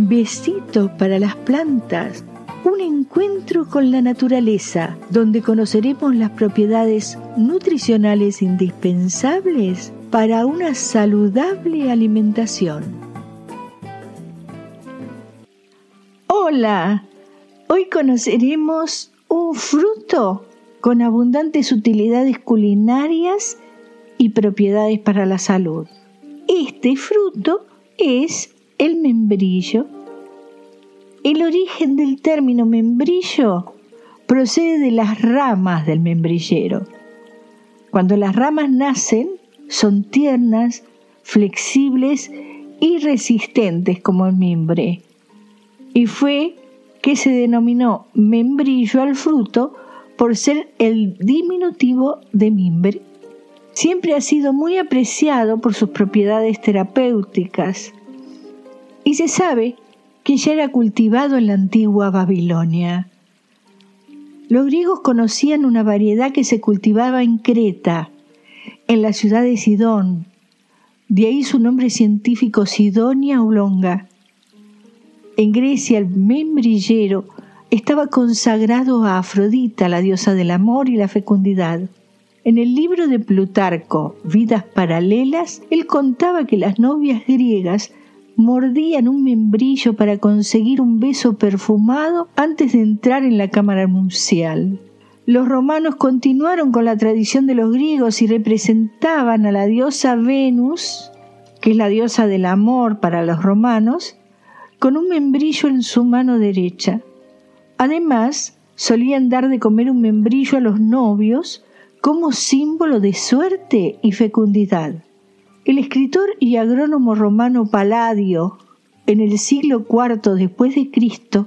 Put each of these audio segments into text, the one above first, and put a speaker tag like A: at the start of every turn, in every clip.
A: Besito para las plantas. Un encuentro con la naturaleza, donde conoceremos las propiedades nutricionales indispensables para una saludable alimentación. Hola, hoy conoceremos un fruto con abundantes utilidades culinarias y propiedades para la salud. Este fruto es el membrillo. El origen del término membrillo procede de las ramas del membrillero. Cuando las ramas nacen, son tiernas, flexibles y resistentes como el mimbre. Y fue que se denominó membrillo al fruto por ser el diminutivo de mimbre. Siempre ha sido muy apreciado por sus propiedades terapéuticas y se sabe que ya era cultivado en la antigua Babilonia. Los griegos conocían una variedad que se cultivaba en Creta, en la ciudad de Sidón, de ahí su nombre científico Sidonia oblonga. En Grecia el membrillero estaba consagrado a Afrodita, la diosa del amor y la fecundidad. En el libro de Plutarco, Vidas Paralelas, él contaba que las novias griegas mordían un membrillo para conseguir un beso perfumado antes de entrar en la cámara nupcial. Los romanos continuaron con la tradición de los griegos y representaban a la diosa Venus, que es la diosa del amor para los romanos, con un membrillo en su mano derecha. Además, solían dar de comer un membrillo a los novios como símbolo de suerte y fecundidad. El escritor y agrónomo romano Paladio, en el siglo IV después de Cristo,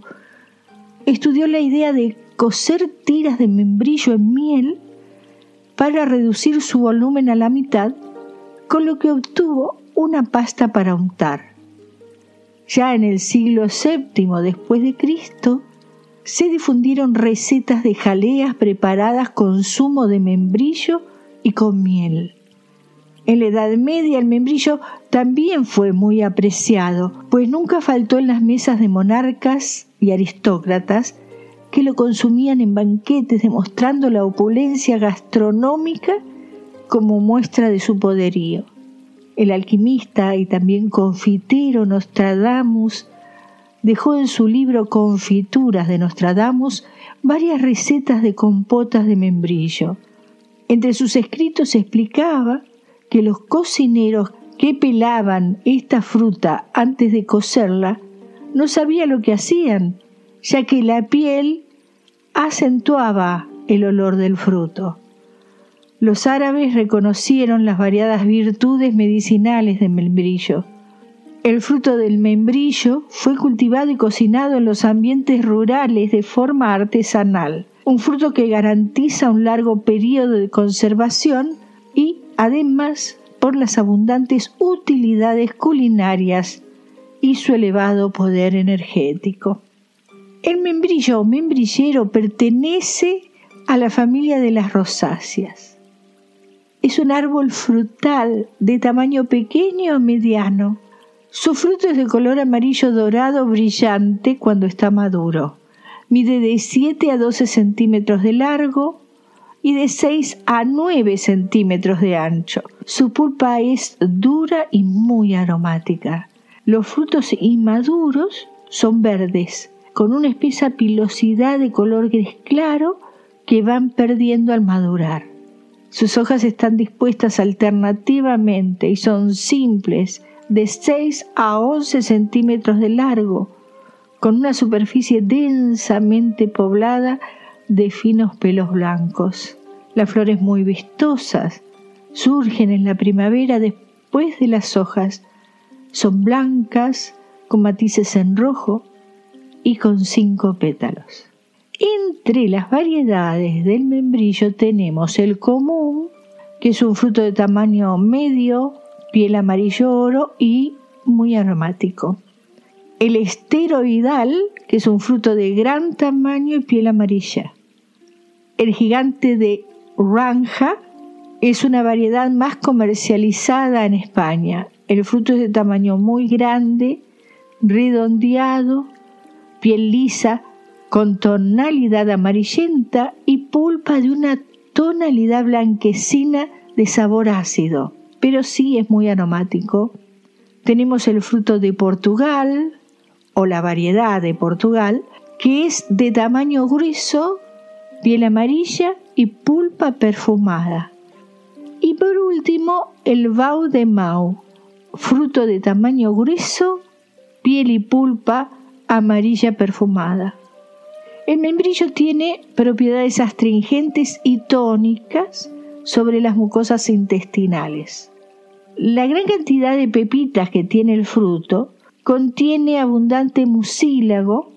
A: estudió la idea de coser tiras de membrillo en miel para reducir su volumen a la mitad, con lo que obtuvo una pasta para untar. Ya en el siglo VII después de Cristo, se difundieron recetas de jaleas preparadas con zumo de membrillo y con miel. En la Edad Media el membrillo también fue muy apreciado, pues nunca faltó en las mesas de monarcas y aristócratas que lo consumían en banquetes demostrando la opulencia gastronómica como muestra de su poderío. El alquimista y también confitero Nostradamus dejó en su libro Confituras de Nostradamus varias recetas de compotas de membrillo. Entre sus escritos explicaba que los cocineros que pelaban esta fruta antes de cocerla no sabían lo que hacían ya que la piel acentuaba el olor del fruto. Los árabes reconocieron las variadas virtudes medicinales del membrillo. El fruto del membrillo fue cultivado y cocinado en los ambientes rurales de forma artesanal, un fruto que garantiza un largo periodo de conservación y, además, por las abundantes utilidades culinarias y su elevado poder energético. El membrillo o membrillero pertenece a la familia de las rosáceas. Es un árbol frutal de tamaño pequeño o mediano. Su fruto es de color amarillo dorado brillante cuando está maduro. Mide de 7 a 12 centímetros de largo y de 6 a 9 centímetros de ancho. Su pulpa es dura y muy aromática. Los frutos inmaduros son verdes con una espesa pilosidad de color gris claro que van perdiendo al madurar. Sus hojas están dispuestas alternativamente y son simples, de 6 a 11 centímetros de largo, con una superficie densamente poblada de finos pelos blancos. Las flores muy vistosas surgen en la primavera después de las hojas. Son blancas, con matices en rojo, y con cinco pétalos. Entre las variedades del membrillo tenemos el común, que es un fruto de tamaño medio, piel amarillo oro y muy aromático. El esteroidal, que es un fruto de gran tamaño y piel amarilla. El gigante de Ranja es una variedad más comercializada en España. El fruto es de tamaño muy grande, redondeado, piel lisa con tonalidad amarillenta y pulpa de una tonalidad blanquecina de sabor ácido, pero sí es muy aromático. Tenemos el fruto de Portugal, o la variedad de Portugal, que es de tamaño grueso, piel amarilla y pulpa perfumada. Y por último, el Bau de Mau, fruto de tamaño grueso, piel y pulpa amarilla perfumada. El membrillo tiene propiedades astringentes y tónicas sobre las mucosas intestinales. La gran cantidad de pepitas que tiene el fruto contiene abundante mucílago,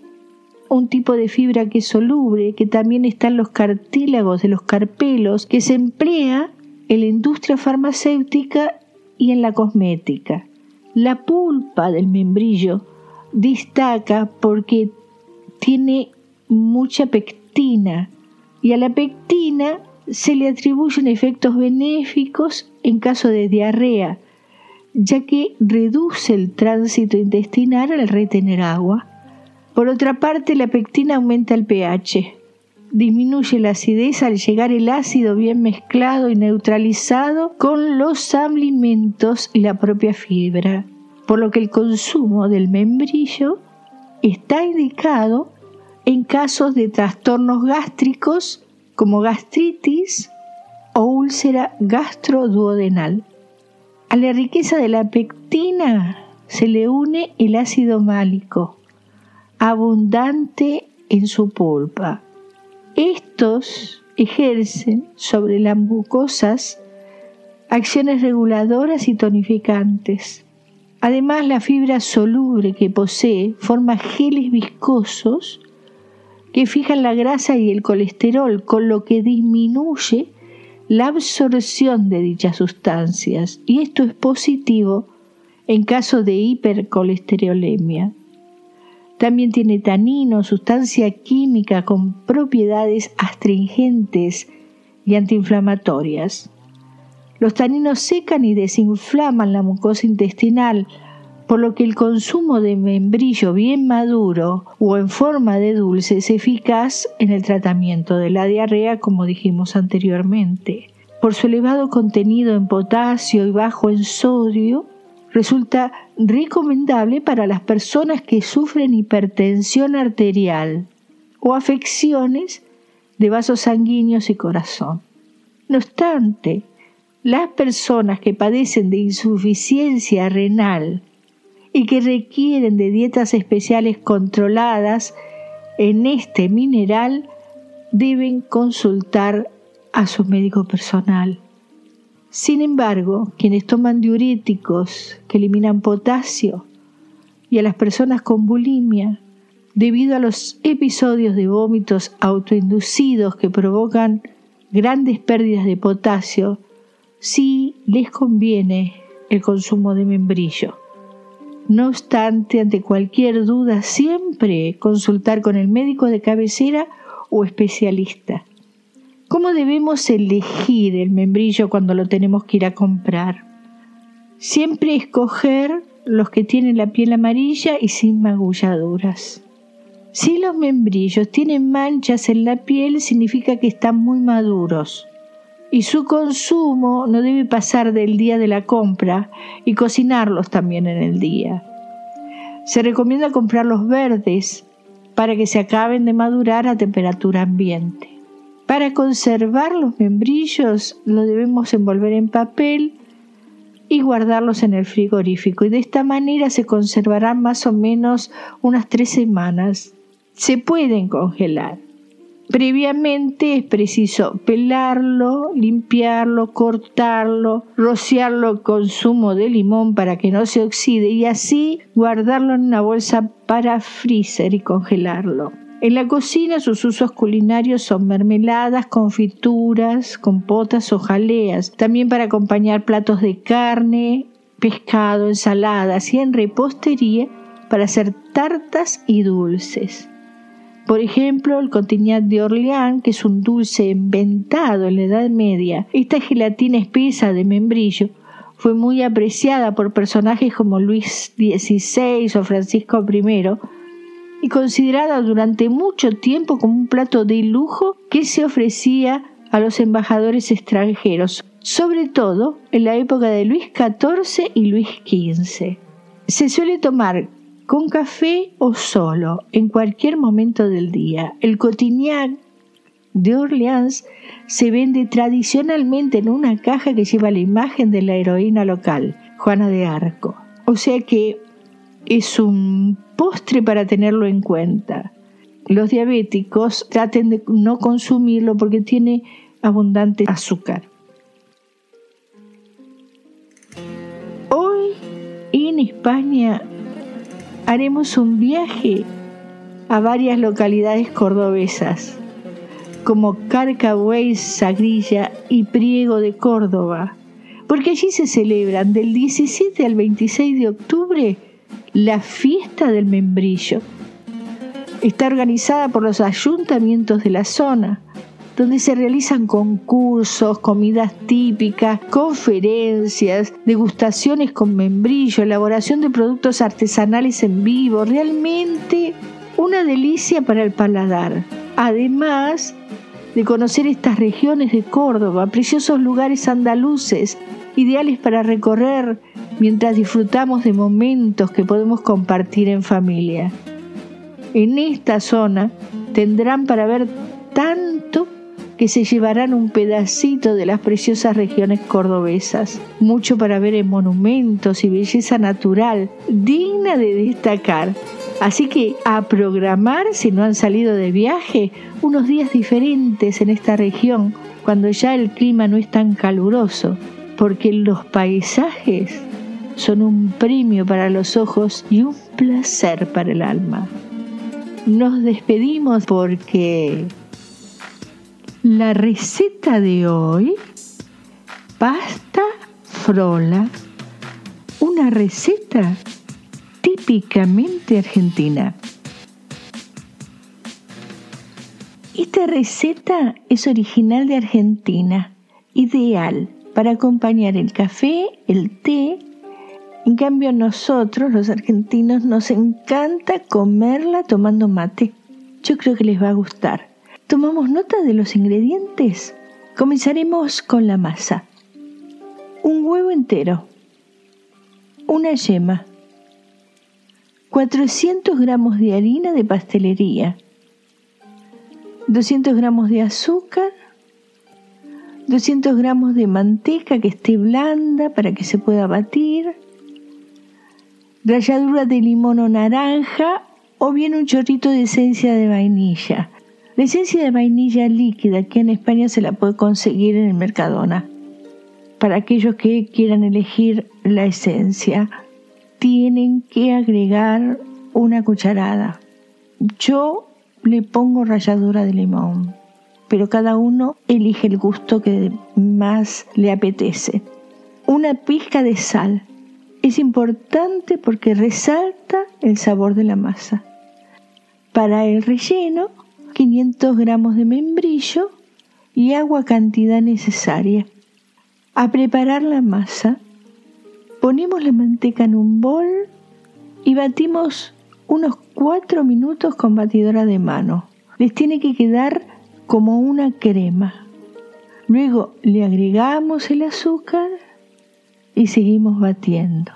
A: un tipo de fibra que es soluble, que también está en los cartílagos de los carpelos, que se emplea en la industria farmacéutica y en la cosmética. La pulpa del membrillo destaca porque tiene mucha pectina y a la pectina se le atribuyen efectos benéficos en caso de diarrea, ya que reduce el tránsito intestinal al retener agua. Por otra parte, la pectina aumenta el pH, disminuye la acidez al llegar el ácido bien mezclado y neutralizado con los alimentos y la propia fibra, por lo que el consumo del membrillo está indicado en casos de trastornos gástricos como gastritis o úlcera gastroduodenal. A la riqueza de la pectina se le une el ácido málico, abundante en su pulpa. Estos ejercen sobre las mucosas acciones reguladoras y tonificantes. Además, la fibra soluble que posee forma geles viscosos que fijan la grasa y el colesterol, con lo que disminuye la absorción de dichas sustancias. Y esto es positivo en caso de hipercolesterolemia. También tiene tanino, sustancia química con propiedades astringentes y antiinflamatorias. Los taninos secan y desinflaman la mucosa intestinal, por lo que el consumo de membrillo bien maduro o en forma de dulce es eficaz en el tratamiento de la diarrea, como dijimos anteriormente. Por su elevado contenido en potasio y bajo en sodio, resulta recomendable para las personas que sufren hipertensión arterial o afecciones de vasos sanguíneos y corazón. No obstante, las personas que padecen de insuficiencia renal y que requieren de dietas especiales controladas en este mineral deben consultar a su médico personal. Sin embargo, quienes toman diuréticos que eliminan potasio y a las personas con bulimia, debido a los episodios de vómitos autoinducidos que provocan grandes pérdidas de potasio, sí les conviene el consumo de membrillo. No obstante, ante cualquier duda, siempre consultar con el médico de cabecera o especialista. ¿Cómo debemos elegir el membrillo cuando lo tenemos que ir a comprar? Siempre escoger los que tienen la piel amarilla y sin magulladuras. Si los membrillos tienen manchas en la piel, significa que están muy maduros y su consumo no debe pasar del día de la compra y cocinarlos también en el día. Se recomienda comprar los verdes para que se acaben de madurar a temperatura ambiente. Para conservar los membrillos los debemos envolver en papel y guardarlos en el frigorífico y de esta manera se conservarán más o menos unas tres semanas. Se pueden congelar. Previamente es preciso pelarlo, limpiarlo, cortarlo, rociarlo con zumo de limón para que no se oxide y así guardarlo en una bolsa para freezer y congelarlo. En la cocina sus usos culinarios son mermeladas, confituras, compotas o jaleas, también para acompañar platos de carne, pescado, ensaladas y en repostería para hacer tartas y dulces. Por ejemplo, el Contignac de Orleans, que es un dulce inventado en la Edad Media, esta gelatina espesa de membrillo fue muy apreciada por personajes como Luis XVI o Francisco I y considerada durante mucho tiempo como un plato de lujo que se ofrecía a los embajadores extranjeros, sobre todo en la época de Luis XIV y Luis XV. Se suele tomar con café o solo, en cualquier momento del día. El cotignac de Orleans se vende tradicionalmente en una caja que lleva la imagen de la heroína local, Juana de Arco. O sea que es un postre para tenerlo en cuenta. Los diabéticos traten de no consumirlo porque tiene abundante azúcar. Hoy en España haremos un viaje a varias localidades cordobesas, como Carcahuey, Sagrilla y Priego de Córdoba, porque allí se celebran del 17 al 26 de octubre la fiesta del membrillo. Está organizada por los ayuntamientos de la zona donde se realizan concursos, comidas típicas, conferencias, degustaciones con membrillo, elaboración de productos artesanales en vivo, realmente una delicia para el paladar. Además de conocer estas regiones de Córdoba, preciosos lugares andaluces, ideales para recorrer mientras disfrutamos de momentos que podemos compartir en familia. En esta zona tendrán para ver tanto que se llevarán un pedacito de las preciosas regiones cordobesas, mucho para ver en monumentos y belleza natural, digna de destacar. Así que a programar, si no han salido de viaje, unos días diferentes en esta región, cuando ya el clima no es tan caluroso, porque los paisajes son un premio para los ojos y un placer para el alma. Nos despedimos porque la receta de hoy, pasta frola, una receta típicamente argentina. Esta receta es original de Argentina, ideal para acompañar el café, el té. En cambio, nosotros, los argentinos, nos encanta comerla tomando mate. Yo creo que les va a gustar. ¿Tomamos nota de los ingredientes? Comenzaremos con la masa. Un huevo entero. Una yema. 400 gramos de harina de pastelería. 200 gramos de azúcar. 200 gramos de manteca que esté blanda para que se pueda batir. Ralladura de limón o naranja o bien un chorrito de esencia de vainilla la esencia de vainilla líquida aquí en España se la puede conseguir en el Mercadona. Para aquellos que quieran elegir la esencia, tienen que agregar una cucharada. Yo le pongo ralladura de limón, pero cada uno elige el gusto que más le apetece. Una pizca de sal. Es importante porque resalta el sabor de la masa. Para el relleno 500 gramos de membrillo y agua cantidad necesaria. A preparar la masa, ponemos la manteca en un bol y batimos unos 4 minutos con batidora de mano. Les tiene que quedar como una crema. Luego le agregamos el azúcar y seguimos batiendo.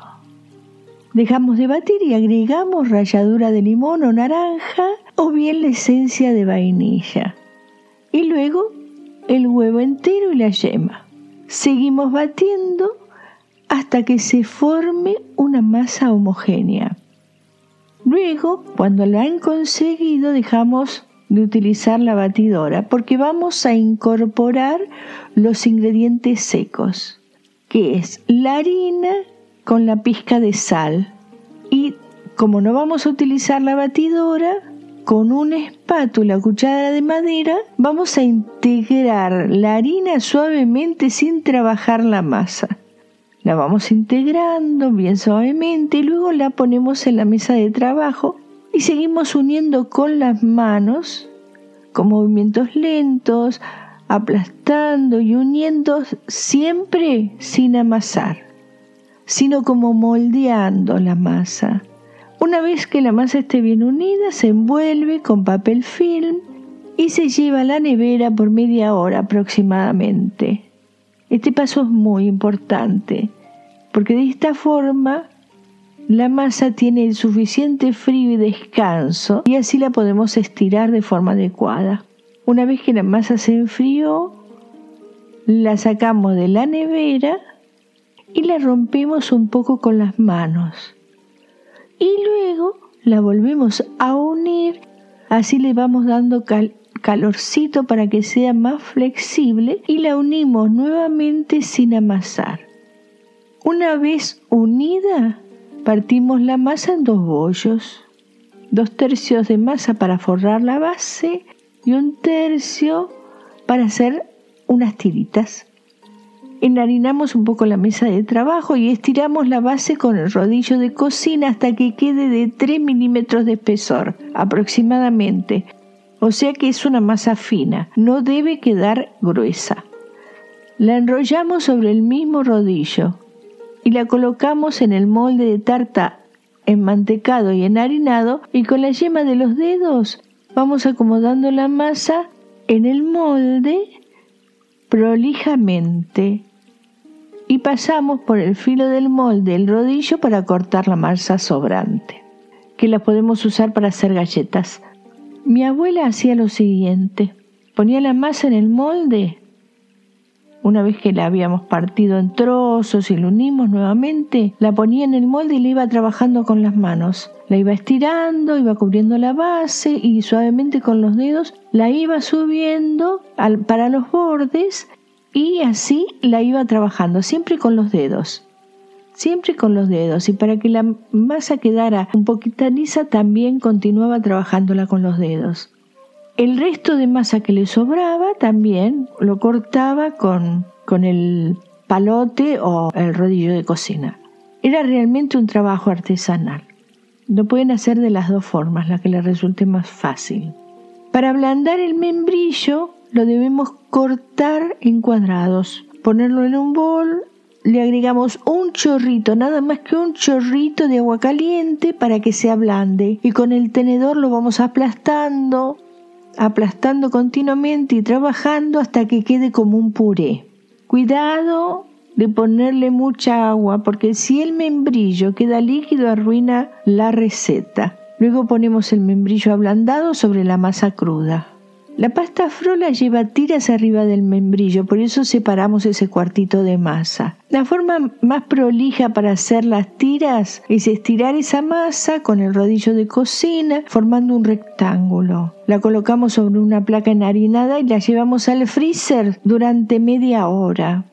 A: Dejamos de batir y agregamos ralladura de limón o naranja o bien la esencia de vainilla. Y luego el huevo entero y la yema. Seguimos batiendo hasta que se forme una masa homogénea. Luego, cuando la han conseguido, dejamos de utilizar la batidora porque vamos a incorporar los ingredientes secos, que es la harina con la pizca de sal. Y como no vamos a utilizar la batidora, con una espátula cuchara de madera vamos a integrar la harina suavemente sin trabajar la masa. La vamos integrando bien suavemente y luego la ponemos en la mesa de trabajo y seguimos uniendo con las manos con movimientos lentos, aplastando y uniendo siempre sin amasar. sino como moldeando la masa. Una vez que la masa esté bien unida, se envuelve con papel film y se lleva a la nevera por media hora aproximadamente. Este paso es muy importante porque de esta forma la masa tiene el suficiente frío y descanso y así la podemos estirar de forma adecuada. Una vez que la masa se enfrió, la sacamos de la nevera y la rompemos un poco con las manos. Y luego la volvemos a unir, así le vamos dando calorcito para que sea más flexible y la unimos nuevamente sin amasar. Una vez unida, partimos la masa en dos bollos, dos tercios de masa para forrar la base y un tercio para hacer unas tiritas. Enharinamos un poco la mesa de trabajo y estiramos la base con el rodillo de cocina hasta que quede de 3 milímetros de espesor aproximadamente. O sea que es una masa fina, no debe quedar gruesa. La enrollamos sobre el mismo rodillo y la colocamos en el molde de tarta enmantecado y enharinado y con la yema de los dedos vamos acomodando la masa en el molde prolijamente y pasamos por el filo del molde el rodillo para cortar la masa sobrante, que la podemos usar para hacer galletas. Mi abuela hacía lo siguiente, ponía la masa en el molde una vez que la habíamos partido en trozos y la unimos nuevamente, la ponía en el molde y la iba trabajando con las manos. La iba estirando, iba cubriendo la base y suavemente con los dedos la iba subiendo para los bordes y así la iba trabajando, siempre con los dedos. Siempre con los dedos y para que la masa quedara un poquito lisa también continuaba trabajándola con los dedos. El resto de masa que le sobraba también lo cortaba con, con el palote o el rodillo de cocina. Era realmente un trabajo artesanal. Lo pueden hacer de las dos formas, la que les resulte más fácil. Para ablandar el membrillo lo debemos cortar en cuadrados, ponerlo en un bol, le agregamos un chorrito, nada más que un chorrito de agua caliente para que se ablande y con el tenedor lo vamos aplastando aplastando continuamente y trabajando hasta que quede como un puré. Cuidado de ponerle mucha agua porque si el membrillo queda líquido arruina la receta. Luego ponemos el membrillo ablandado sobre la masa cruda. La pasta frola lleva tiras arriba del membrillo, por eso separamos ese cuartito de masa. La forma más prolija para hacer las tiras es estirar esa masa con el rodillo de cocina formando un rectángulo. La colocamos sobre una placa enharinada y la llevamos al freezer durante media hora.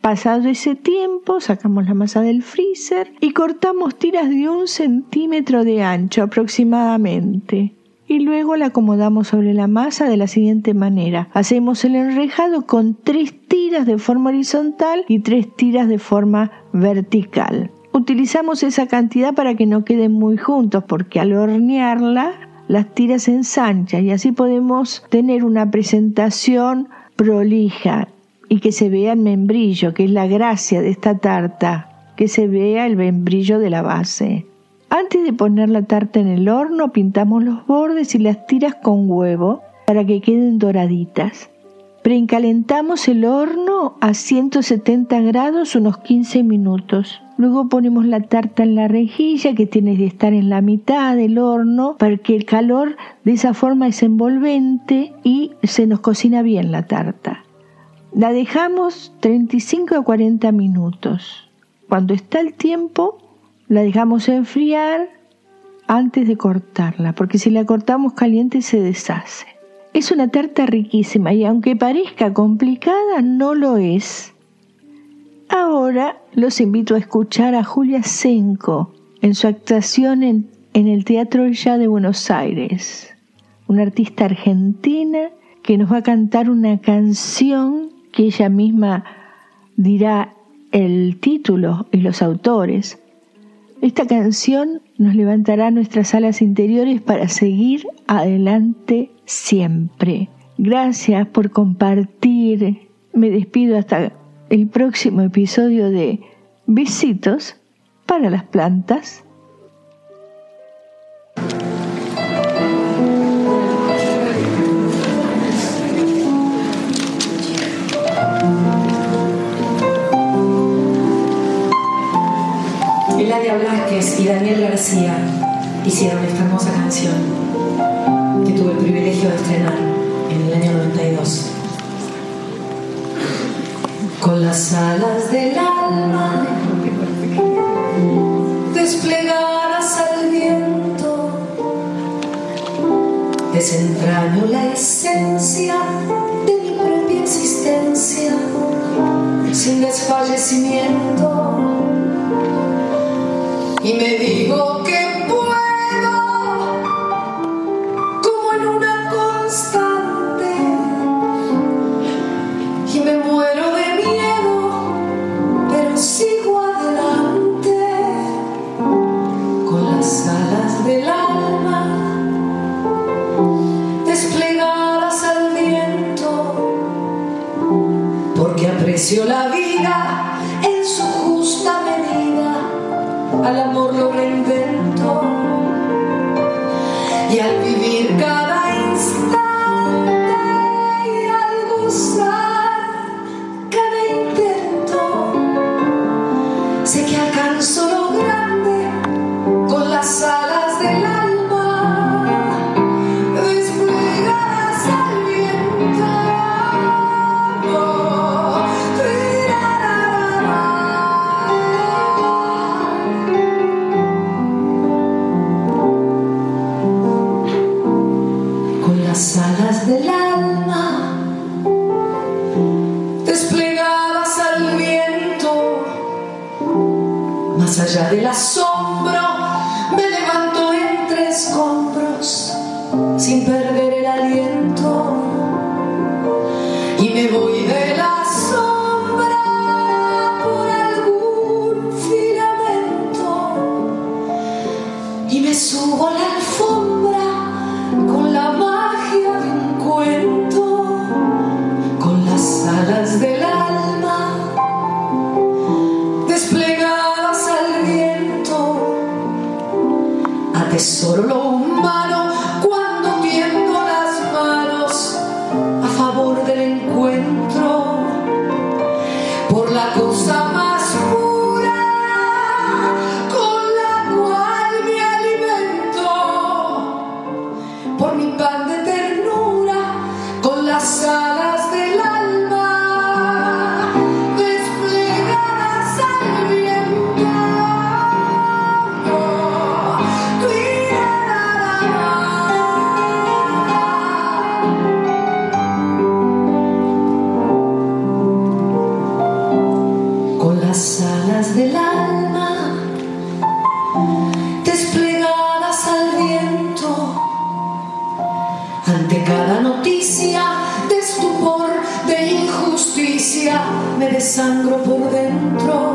A: Pasado ese tiempo, sacamos la masa del freezer y cortamos tiras de un centímetro de ancho aproximadamente y luego la acomodamos sobre la masa de la siguiente manera. Hacemos el enrejado con tres tiras de forma horizontal y tres tiras de forma vertical. Utilizamos esa cantidad para que no queden muy juntos porque al hornearla las tiras se ensanchan y así podemos tener una presentación prolija y que se vea el membrillo, que es la gracia de esta tarta, que se vea el membrillo de la base. Antes de poner la tarta en el horno, pintamos los bordes y las tiras con huevo para que queden doraditas. Precalentamos el horno a 170 grados unos 15 minutos. Luego ponemos la tarta en la rejilla que tiene que estar en la mitad del horno para que el calor de esa forma es envolvente y se nos cocina bien la tarta. La dejamos 35 a 40 minutos. Cuando está el tiempo, la dejamos enfriar antes de cortarla, porque si la cortamos caliente se deshace. Es una tarta riquísima y aunque parezca complicada, no lo es. Ahora los invito a escuchar a Julia Senko en su actuación en, el Teatro Ya de Buenos Aires, una artista argentina que nos va a cantar una canción que ella misma dirá el título y los autores, esta canción nos levantará nuestras alas interiores para seguir adelante siempre. Gracias por compartir. Me despido hasta el próximo episodio de Besitos para las plantas.
B: Eladia Blasquez y Daniel García hicieron esta hermosa canción que tuve el privilegio de estrenar en el año 92. Con las alas del alma desplegadas al viento, desentraño la esencia de mi propia existencia sin desfallecimiento sé que alcanzo lo me subo la alfombra con la magia de un cuento con las alas del alma solo lo desangro por dentro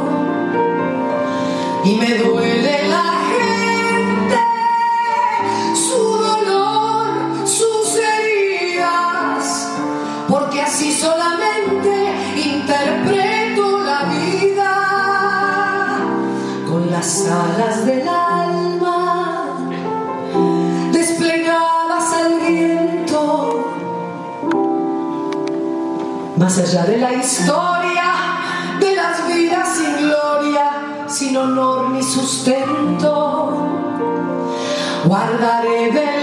B: y me duele la gente, su dolor, sus heridas, porque así solamente interpreto la vida con las alas del alma desplegadas al viento. Más allá de la historia, sin honor ni sustento, guardaré del